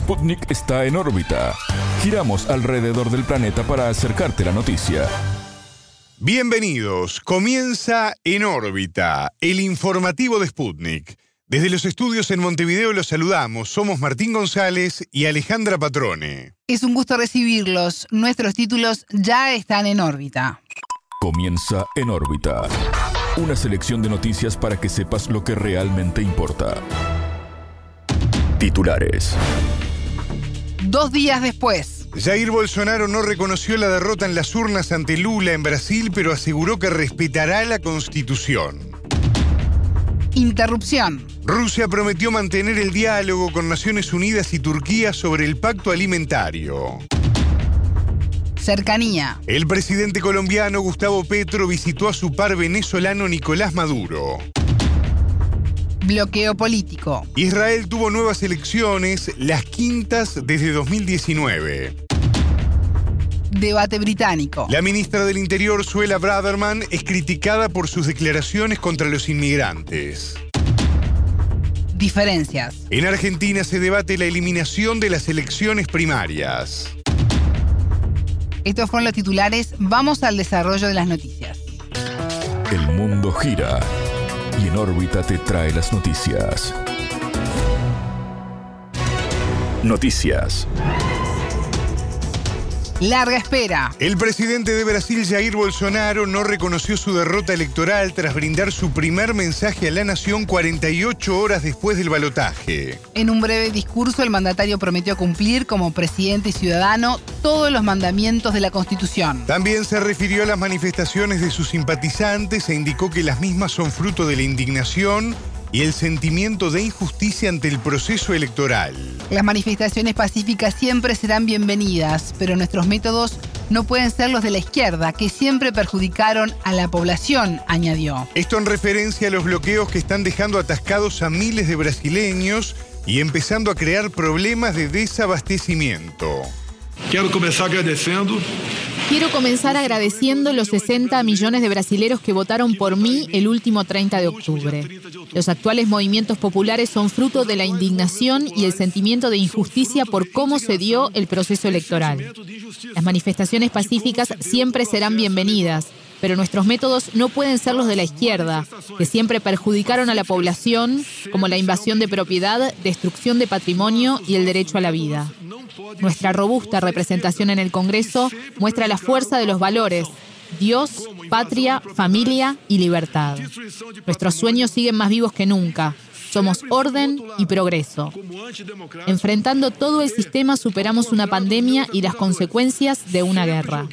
Sputnik está en órbita. Giramos alrededor del planeta para acercarte la noticia. Bienvenidos. Comienza En órbita, el informativo de Sputnik. Desde los estudios en Montevideo los saludamos. Somos Martín González y Alejandra Patrone. Es un gusto recibirlos. Nuestros títulos ya están en órbita. Comienza En órbita. Una selección de noticias para que sepas lo que realmente importa. Titulares. Dos días después. Jair Bolsonaro no reconoció la derrota en las urnas ante Lula en Brasil, pero aseguró que respetará la constitución. Interrupción. Rusia prometió mantener el diálogo con Naciones Unidas y Turquía sobre el pacto alimentario. Cercanía. El presidente colombiano Gustavo Petro visitó a su par venezolano Nicolás Maduro. Bloqueo político. Israel tuvo nuevas elecciones, las quintas desde 2019. Debate británico. La ministra del Interior, Suela Braverman, es criticada por sus declaraciones contra los inmigrantes. Diferencias. En Argentina se debate la eliminación de las elecciones primarias. Estos fueron los titulares. Vamos al desarrollo de las noticias. El mundo gira y en órbita te trae las noticias. Noticias. Larga espera. El presidente de Brasil, Jair Bolsonaro, no reconoció su derrota electoral tras brindar su primer mensaje a la nación 48 horas después del balotaje. En un breve discurso, el mandatario prometió cumplir como presidente y ciudadano todos los mandamientos de la Constitución. También se refirió a las manifestaciones de sus simpatizantes e indicó que las mismas son fruto de la indignación y el sentimiento de injusticia ante el proceso electoral. Las manifestaciones pacíficas siempre serán bienvenidas, pero nuestros métodos no pueden ser los de la izquierda, que siempre perjudicaron a la población, añadió. Esto en referencia a los bloqueos que están dejando atascados a miles de brasileños y empezando a crear problemas de desabastecimiento. Quiero comenzar agradeciendo Quiero comenzar agradeciendo los 60 millones de brasileros que votaron por mí el último 30 de octubre. Los actuales movimientos populares son fruto de la indignación y el sentimiento de injusticia por cómo se dio el proceso electoral. Las manifestaciones pacíficas siempre serán bienvenidas, pero nuestros métodos no pueden ser los de la izquierda, que siempre perjudicaron a la población, como la invasión de propiedad, destrucción de patrimonio y el derecho a la vida. Nuestra robusta representación en el Congreso muestra la fuerza de los valores, Dios, patria, familia y libertad. Nuestros sueños siguen más vivos que nunca. Somos orden y progreso. Enfrentando todo el sistema superamos una pandemia y las consecuencias de una guerra.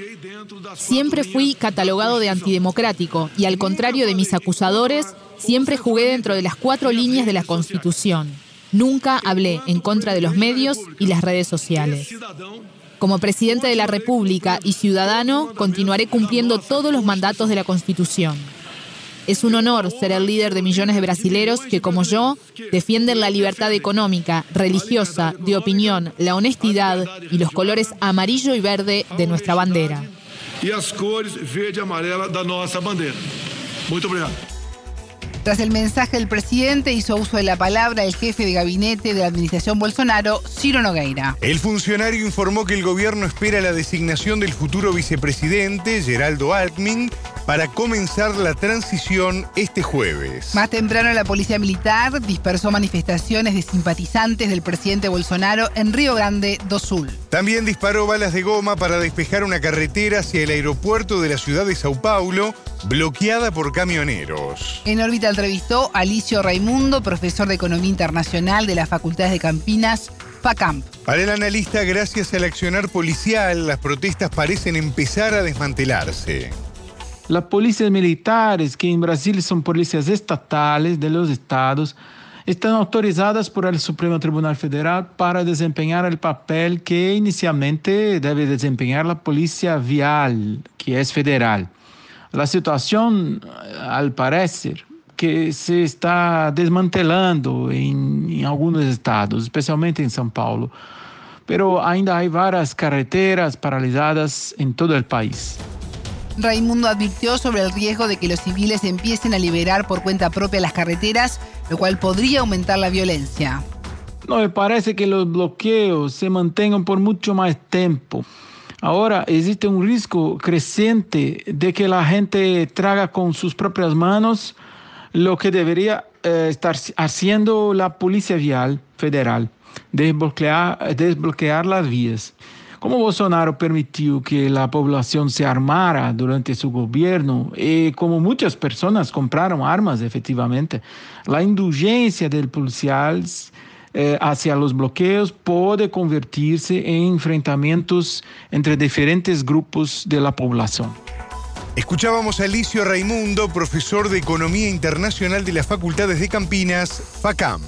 Siempre fui catalogado de antidemocrático y al contrario de mis acusadores, siempre jugué dentro de las cuatro líneas de la Constitución. Nunca hablé en contra de los medios y las redes sociales. Como presidente de la República y ciudadano, continuaré cumpliendo todos los mandatos de la Constitución. Es un honor ser el líder de millones de brasileros que, como yo, defienden la libertad económica, religiosa, de opinión, la honestidad y los colores amarillo y verde de nuestra bandera. y las cores verde y amarela de nuestra bandera. Muito obrigado. Tras el mensaje del presidente, hizo uso de la palabra el jefe de gabinete de la administración Bolsonaro, Ciro Nogueira. El funcionario informó que el gobierno espera la designación del futuro vicepresidente, Geraldo Alckmin, para comenzar la transición este jueves. Más temprano, la policía militar dispersó manifestaciones de simpatizantes del presidente Bolsonaro en Río Grande do Sul. También disparó balas de goma para despejar una carretera hacia el aeropuerto de la ciudad de Sao Paulo, bloqueada por camioneros. En órbita entrevistó a Alicio Raimundo, profesor de Economía Internacional de las Facultades de Campinas, FACAMP. Para el analista, gracias al accionar policial, las protestas parecen empezar a desmantelarse. Las policías militares, que en Brasil son policías estatales de los estados, están autorizadas por el Supremo Tribunal Federal para desempeñar el papel que inicialmente debe desempeñar la policía vial, que es federal. La situación, al parecer, que se está desmantelando en, en algunos estados, especialmente en São Paulo, pero ainda hay varias carreteras paralizadas en todo el país. Raimundo advirtió sobre el riesgo de que los civiles empiecen a liberar por cuenta propia las carreteras, lo cual podría aumentar la violencia. No, me parece que los bloqueos se mantengan por mucho más tiempo. Ahora existe un riesgo creciente de que la gente traga con sus propias manos lo que debería eh, estar haciendo la Policía Vial Federal, desbloquear, desbloquear las vías. Como Bolsonaro permitió que la población se armara durante su gobierno y como muchas personas compraron armas efectivamente, la indulgencia del policial eh, hacia los bloqueos puede convertirse en enfrentamientos entre diferentes grupos de la población. Escuchábamos a Alicio Raimundo, profesor de Economía Internacional de las Facultades de Campinas, FACAM.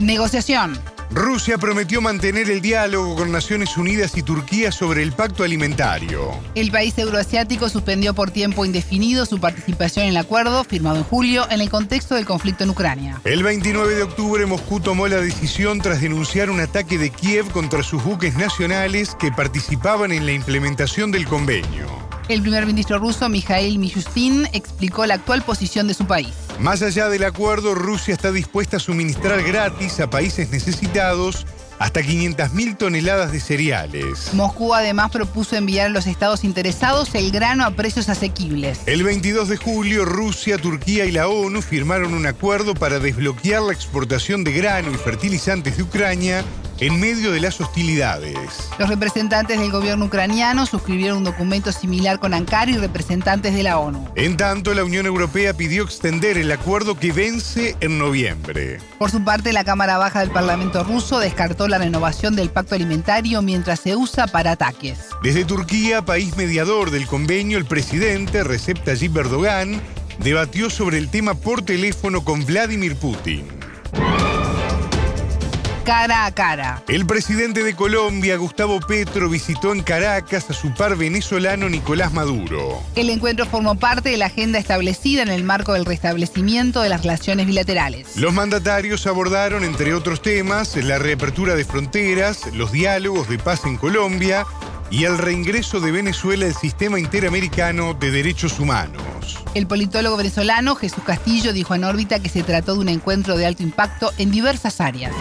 Negociación. Rusia prometió mantener el diálogo con Naciones Unidas y Turquía sobre el pacto alimentario. El país euroasiático suspendió por tiempo indefinido su participación en el acuerdo firmado en julio en el contexto del conflicto en Ucrania. El 29 de octubre Moscú tomó la decisión tras denunciar un ataque de Kiev contra sus buques nacionales que participaban en la implementación del convenio. El primer ministro ruso, Mikhail Mishustin, explicó la actual posición de su país. Más allá del acuerdo, Rusia está dispuesta a suministrar gratis a países necesitados hasta 500.000 toneladas de cereales. Moscú además propuso enviar a los estados interesados el grano a precios asequibles. El 22 de julio, Rusia, Turquía y la ONU firmaron un acuerdo para desbloquear la exportación de grano y fertilizantes de Ucrania en medio de las hostilidades. Los representantes del gobierno ucraniano suscribieron un documento similar con Ankara y representantes de la ONU. En tanto, la Unión Europea pidió extender el acuerdo que vence en noviembre. Por su parte, la Cámara Baja del Parlamento ruso descartó la renovación del pacto alimentario mientras se usa para ataques. Desde Turquía, país mediador del convenio, el presidente Recep Tayyip Erdogan debatió sobre el tema por teléfono con Vladimir Putin cara a cara. El presidente de Colombia, Gustavo Petro, visitó en Caracas a su par venezolano Nicolás Maduro. El encuentro formó parte de la agenda establecida en el marco del restablecimiento de las relaciones bilaterales. Los mandatarios abordaron, entre otros temas, la reapertura de fronteras, los diálogos de paz en Colombia y el reingreso de Venezuela al sistema interamericano de derechos humanos. El politólogo venezolano Jesús Castillo dijo en órbita que se trató de un encuentro de alto impacto en diversas áreas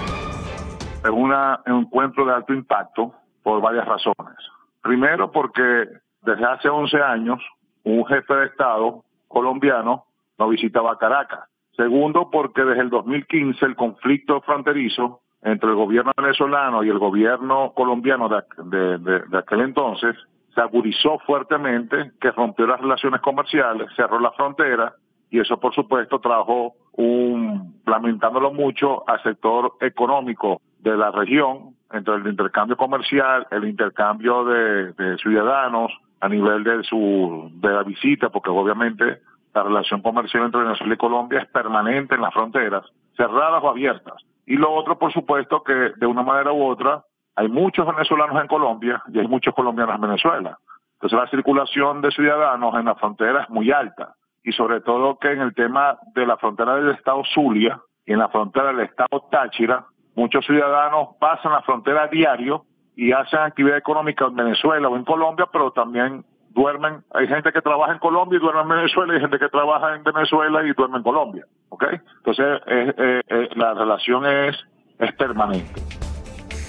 es un encuentro de alto impacto por varias razones. Primero, porque desde hace 11 años un jefe de Estado colombiano no visitaba Caracas. Segundo, porque desde el 2015 el conflicto fronterizo entre el gobierno venezolano y el gobierno colombiano de, de, aquel entonces se agudizó fuertemente, que rompió las relaciones comerciales, cerró la frontera y eso por supuesto trajo un, lamentándolo mucho, al sector económico de la región, entre el intercambio comercial, el intercambio de, ciudadanos a nivel de su de la visita, porque obviamente la relación comercial entre Venezuela y Colombia es permanente en las fronteras, cerradas o abiertas. Y lo otro, por supuesto, que de una manera u otra hay muchos venezolanos en Colombia y hay muchos colombianos en Venezuela. Entonces la circulación de ciudadanos en la frontera es muy alta. Y sobre todo que en el tema de la frontera del estado Zulia y en la frontera del estado Táchira, Muchos ciudadanos pasan la frontera diario y hacen actividad económica en Venezuela o en Colombia, pero también duermen. Hay gente que trabaja en Colombia y duerme en Venezuela, y hay gente que trabaja en Venezuela y duerme en Colombia. ¿Ok? Entonces, eh, eh, la relación es, es permanente.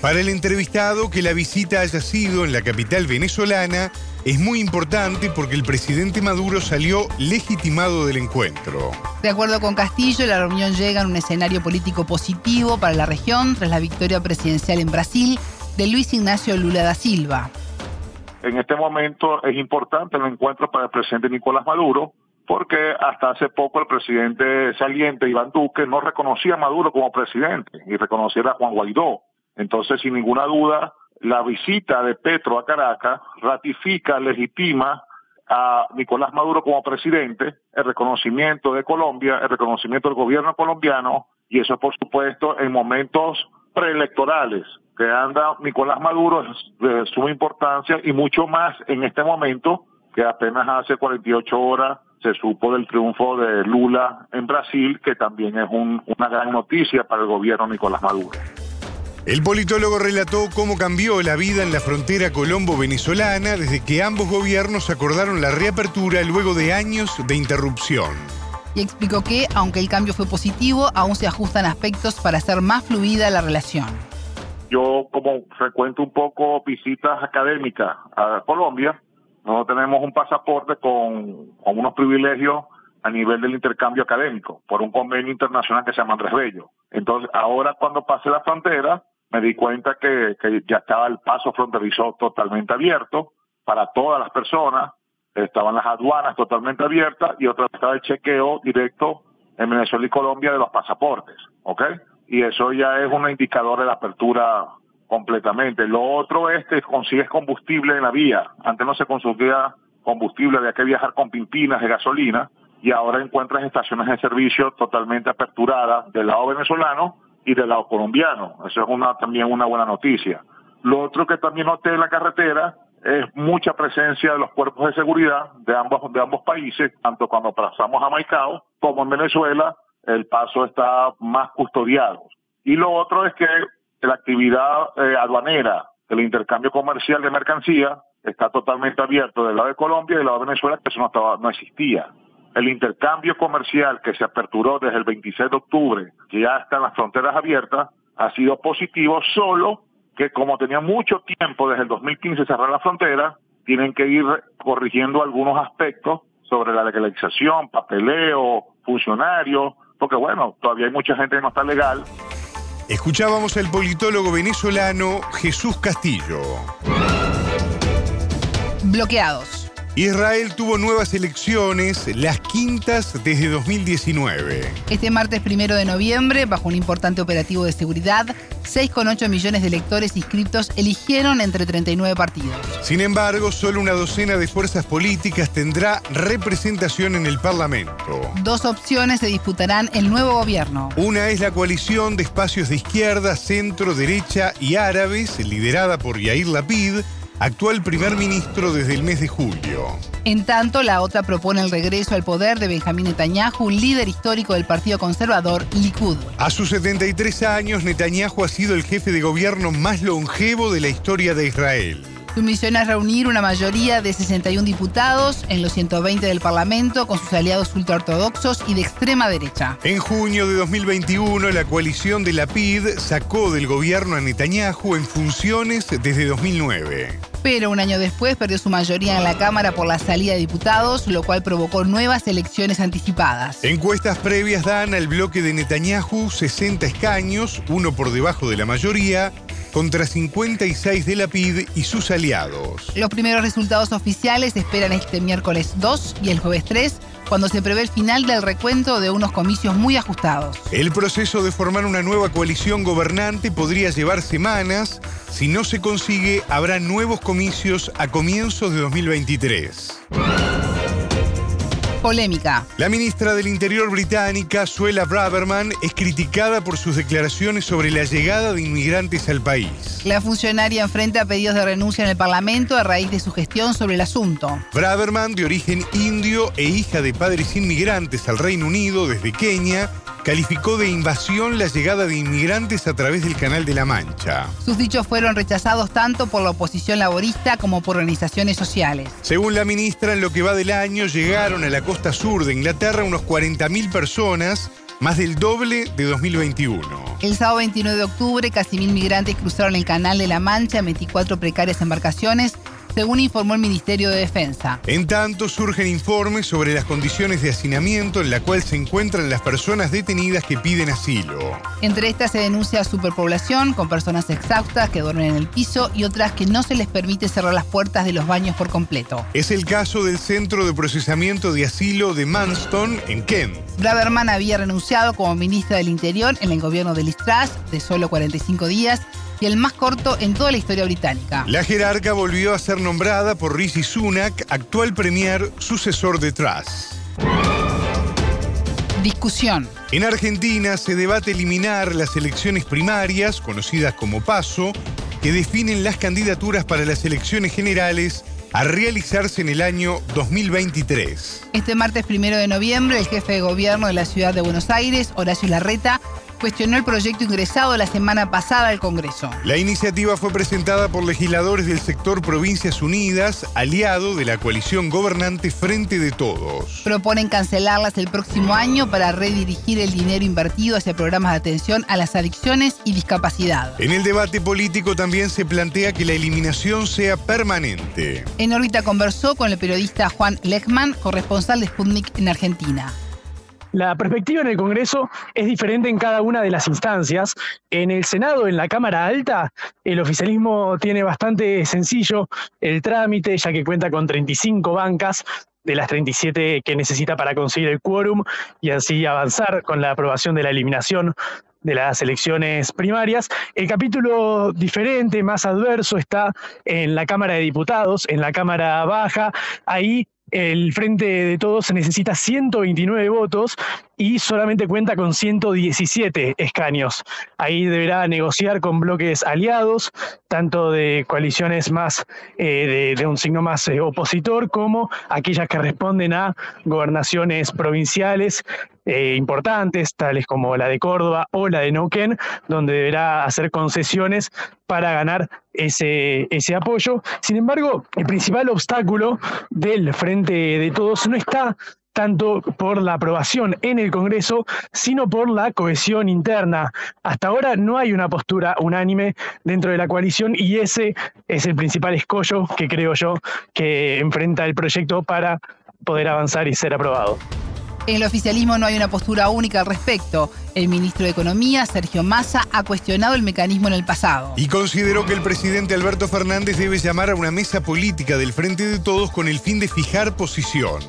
Para el entrevistado, que la visita haya sido en la capital venezolana es muy importante porque el presidente Maduro salió legitimado del encuentro. De acuerdo con Castillo, la reunión llega en un escenario político positivo para la región tras la victoria presidencial en Brasil de Luis Ignacio Lula da Silva. En este momento es importante el encuentro para el presidente Nicolás Maduro, porque hasta hace poco el presidente saliente Iván Duque no reconocía a Maduro como presidente y reconocía a Juan Guaidó. Entonces, sin ninguna duda, la visita de Petro a Caracas ratifica, legitima a Nicolás Maduro como presidente, el reconocimiento de Colombia, el reconocimiento del gobierno colombiano, y eso por supuesto en momentos preelectorales que anda Nicolás Maduro es de suma importancia y mucho más en este momento que apenas hace 48 horas se supo del triunfo de Lula en Brasil, que también es una gran noticia para el gobierno Nicolás Maduro. El politólogo relató cómo cambió la vida en la frontera colombo-venezolana desde que ambos gobiernos acordaron la reapertura luego de años de interrupción. y explicó que, aunque el cambio fue positivo, aún se ajustan aspectos para hacer más fluida la relación. Yo, como frecuento un poco visitas académicas a Colombia, nosotros tenemos un pasaporte con, con unos privilegios a nivel del intercambio académico por un convenio internacional que se llama Andrés Bello. Entonces, ahora cuando pasé la frontera, me di cuenta que, que ya estaba el paso fronterizo totalmente abierto para todas las personas, estaban las aduanas totalmente abiertas y otra estaba el chequeo directo en Venezuela y Colombia de los pasaportes, ¿ok? Y eso ya es un indicador de la apertura completamente. Lo otro es que consigues combustible en la vía. Antes no se consumía combustible, había que viajar con pimpinas de gasolina y ahora encuentras estaciones de servicio totalmente aperturadas del lado venezolano y del lado colombiano. Eso es una, también una buena noticia. Lo otro que también noté en la carretera es mucha presencia de los cuerpos de seguridad de ambos, de ambos países, tanto cuando pasamos a Maicao como en Venezuela, el paso está más custodiado. Y lo otro es que la actividad eh, aduanera, el intercambio comercial de mercancía, está totalmente abierto del lado de Colombia y del lado de Venezuela, que eso no, estaba, no existía. El intercambio comercial que se aperturó desde el 26 de octubre, que ya están las fronteras abiertas, ha sido positivo, solo que como tenía mucho tiempo desde el 2015 cerrar la frontera, tienen que ir corrigiendo algunos aspectos sobre la legalización, papeleo, funcionarios, porque bueno, todavía hay mucha gente que no está legal. Escuchábamos al politólogo venezolano Jesús Castillo. Bloqueados. Israel tuvo nuevas elecciones, las quintas desde 2019. Este martes primero de noviembre, bajo un importante operativo de seguridad, 6,8 millones de electores inscritos eligieron entre 39 partidos. Sin embargo, solo una docena de fuerzas políticas tendrá representación en el Parlamento. Dos opciones se disputarán el nuevo gobierno. Una es la coalición de espacios de izquierda, centro, derecha y árabes, liderada por Yair Lapid, actual primer ministro desde el mes de julio. En tanto, la otra propone el regreso al poder de Benjamín Netanyahu, líder histórico del Partido Conservador Likud. A sus 73 años, Netanyahu ha sido el jefe de gobierno más longevo de la historia de Israel. Su misión es reunir una mayoría de 61 diputados en los 120 del Parlamento con sus aliados ultraortodoxos y de extrema derecha. En junio de 2021, la coalición de la PID sacó del gobierno a Netanyahu en funciones desde 2009 pero un año después perdió su mayoría en la Cámara por la salida de diputados, lo cual provocó nuevas elecciones anticipadas. Encuestas previas dan al bloque de Netanyahu 60 escaños, uno por debajo de la mayoría, contra 56 de la PID y sus aliados. Los primeros resultados oficiales se esperan este miércoles 2 y el jueves 3, cuando se prevé el final del recuento de unos comicios muy ajustados. El proceso de formar una nueva coalición gobernante podría llevar semanas. Si no se consigue, habrá nuevos comicios a comienzos de 2023 polémica. La ministra del Interior británica, Suela Braverman, es criticada por sus declaraciones sobre la llegada de inmigrantes al país. La funcionaria enfrenta pedidos de renuncia en el Parlamento a raíz de su gestión sobre el asunto. Braverman, de origen indio e hija de padres inmigrantes al Reino Unido desde Kenia, calificó de invasión la llegada de inmigrantes a través del Canal de la Mancha. Sus dichos fueron rechazados tanto por la oposición laborista como por organizaciones sociales. Según la ministra, en lo que va del año llegaron a la costa sur de Inglaterra unos 40.000 personas, más del doble de 2021. El sábado 29 de octubre, casi mil migrantes cruzaron el Canal de la Mancha en 24 precarias embarcaciones según informó el Ministerio de Defensa. En tanto, surgen informes sobre las condiciones de hacinamiento en la cual se encuentran las personas detenidas que piden asilo. Entre estas se denuncia superpoblación, con personas exhaustas que duermen en el piso y otras que no se les permite cerrar las puertas de los baños por completo. Es el caso del Centro de Procesamiento de Asilo de Manston, en Kent. Braverman había renunciado como ministra del Interior en el gobierno de Liz Truss de solo 45 días y el más corto en toda la historia británica. La jerarca volvió a ser nombrada por Rishi Sunak, actual premier, sucesor de Truss. Discusión. En Argentina se debate eliminar las elecciones primarias, conocidas como PASO, que definen las candidaturas para las elecciones generales a realizarse en el año 2023. Este martes primero de noviembre, el jefe de gobierno de la ciudad de Buenos Aires, Horacio Larreta, cuestionó el proyecto ingresado la semana pasada al Congreso. La iniciativa fue presentada por legisladores del sector Provincias Unidas, aliado de la coalición gobernante Frente de Todos. Proponen cancelarlas el próximo año para redirigir el dinero invertido hacia programas de atención a las adicciones y discapacidad. En el debate político también se plantea que la eliminación sea permanente. En órbita conversó con el periodista Juan Lechman, corresponsal de Sputnik en Argentina. La perspectiva en el Congreso es diferente en cada una de las instancias. En el Senado, en la Cámara Alta, el oficialismo tiene bastante sencillo el trámite, ya que cuenta con 35 bancas de las 37 que necesita para conseguir el quórum y así avanzar con la aprobación de la eliminación de las elecciones primarias. El capítulo diferente, más adverso, está en la Cámara de Diputados, en la Cámara Baja. Ahí el Frente de Todos necesita 129 votos y solamente cuenta con 117 escaños. Ahí deberá negociar con bloques aliados, tanto de coaliciones más eh, de, un signo más eh, opositor como aquellas que responden a gobernaciones provinciales eh, importantes, tales como la de Córdoba o la de Neuquén, donde deberá hacer concesiones para ganar ese, ese apoyo. Sin embargo, el principal obstáculo del Frente de Todos no está tanto por la aprobación en el Congreso, sino por la cohesión interna. Hasta ahora no hay una postura unánime dentro de la coalición y ese es el principal escollo que creo yo que enfrenta el proyecto para poder avanzar y ser aprobado. En el oficialismo no hay una postura única al respecto. El ministro de Economía, Sergio Massa, ha cuestionado el mecanismo en el pasado. Y consideró que el presidente Alberto Fernández debe llamar a una mesa política del Frente de Todos con el fin de fijar posición.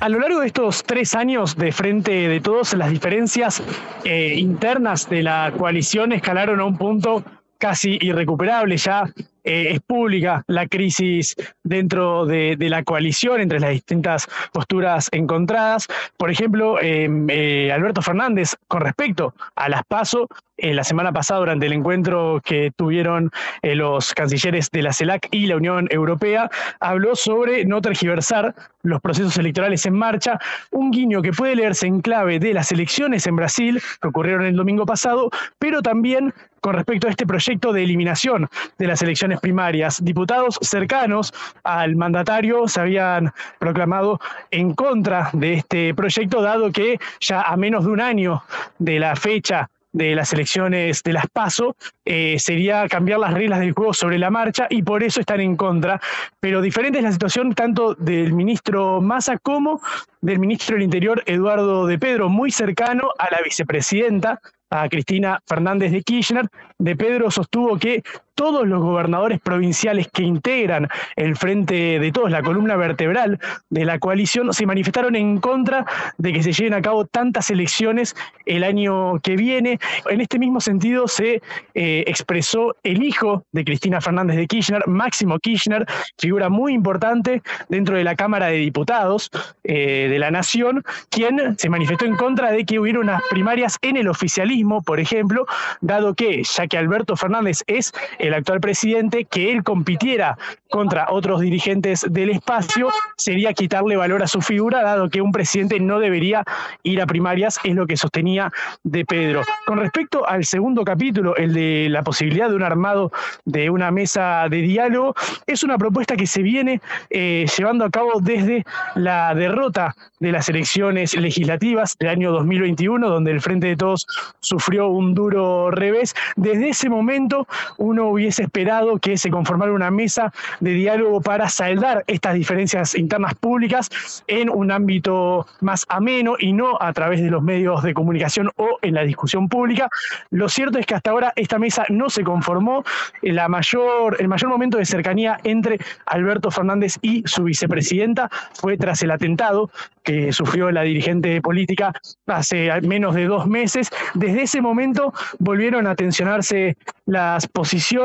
A lo largo de estos tres años de frente de todos, las diferencias eh, internas de la coalición escalaron a un punto casi irrecuperable. Ya eh, es pública la crisis dentro de, la coalición entre las distintas posturas encontradas. Por ejemplo, em, eh, Alberto Fernández, con respecto a las PASO, la semana pasada durante el encuentro que tuvieron eh, los cancilleres de la CELAC y la Unión Europea, habló sobre no tergiversar los procesos electorales en marcha, un guiño que puede leerse en clave de las elecciones en Brasil, que ocurrieron el domingo pasado, pero también con respecto a este proyecto de eliminación de las elecciones primarias. Diputados cercanos al mandatario se habían proclamado en contra de este proyecto, dado que ya a menos de un año de la fecha de las elecciones de las PASO eh, sería cambiar las reglas del juego sobre la marcha y por eso están en contra. Pero diferente es la situación tanto del ministro Massa como del ministro del Interior Eduardo de Pedro, muy cercano a la vicepresidenta a Cristina Fernández de Kirchner, de Pedro sostuvo que todos los gobernadores provinciales que integran el frente de todos, la columna vertebral de la coalición, se manifestaron en contra de que se lleven a cabo tantas elecciones el año que viene. En este mismo sentido se eh, expresó el hijo de Cristina Fernández de Kirchner, Máximo Kirchner, figura muy importante dentro de la Cámara de Diputados eh, de la Nación, quien se manifestó en contra de que hubiera unas primarias en el oficialismo, por ejemplo, dado que, ya que Alberto Fernández es el actual presidente, que él compitiera contra otros dirigentes del espacio sería quitarle valor a su figura, dado que un presidente no debería ir a primarias, es lo que sostenía de Pedro. Con respecto al segundo capítulo, el de la posibilidad de un armado de una mesa de diálogo, es una propuesta que se viene eh, llevando a cabo desde la derrota de las elecciones legislativas del año 2021, donde el Frente de Todos sufrió un duro revés. Desde ese momento uno hubiese esperado que se conformara una mesa de diálogo para saldar estas diferencias internas públicas en un ámbito más ameno y no a través de los medios de comunicación o en la discusión pública. Lo cierto es que hasta ahora esta mesa no se conformó. La mayor, el mayor momento de cercanía entre Alberto Fernández y su vicepresidenta fue tras el atentado que sufrió la dirigente política hace menos de dos meses. Desde ese momento volvieron a tensionarse las posiciones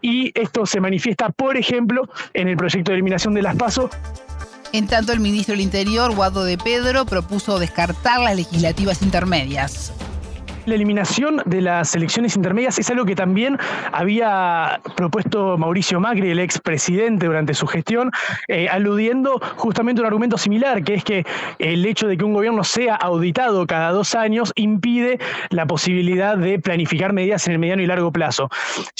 y esto se manifiesta, por ejemplo, en el proyecto de eliminación de las PASO. En tanto, el ministro del Interior, Guado de Pedro, propuso descartar las legislativas intermedias. La eliminación de las elecciones intermedias es algo que también había propuesto Mauricio Macri, el expresidente, durante su gestión, eh, aludiendo justamente a un argumento similar, que es que el hecho de que un gobierno sea auditado cada dos años impide la posibilidad de planificar medidas en el mediano y largo plazo.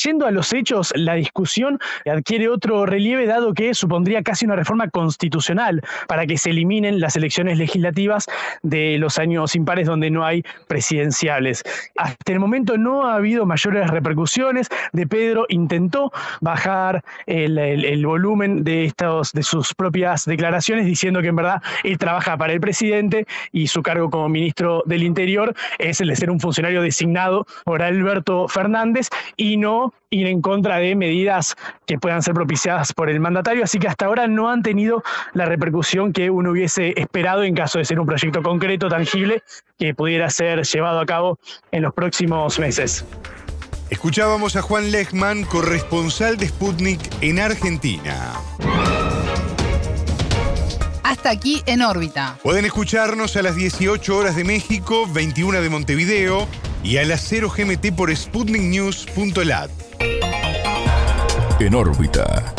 Yendo a los hechos, la discusión adquiere otro relieve dado que supondría casi una reforma constitucional para que se eliminen las elecciones legislativas de los años impares donde no hay presidenciales. Hasta el momento no ha habido mayores repercusiones. De Pedro intentó bajar el, volumen de, estos, de sus propias declaraciones diciendo que en verdad él trabaja para el presidente y su cargo como ministro del Interior es el de ser un funcionario designado por Alberto Fernández y no ir en contra de medidas que puedan ser propiciadas por el mandatario. Así que hasta ahora no han tenido la repercusión que uno hubiese esperado en caso de ser un proyecto concreto, tangible, que pudiera ser llevado a cabo en los próximos meses. Escuchábamos a Juan Lechman, corresponsal de Sputnik en Argentina. Hasta aquí en órbita. Pueden escucharnos a las 18 horas de México, 21 de Montevideo y a las 0 GMT por sputniknews.lat. En órbita.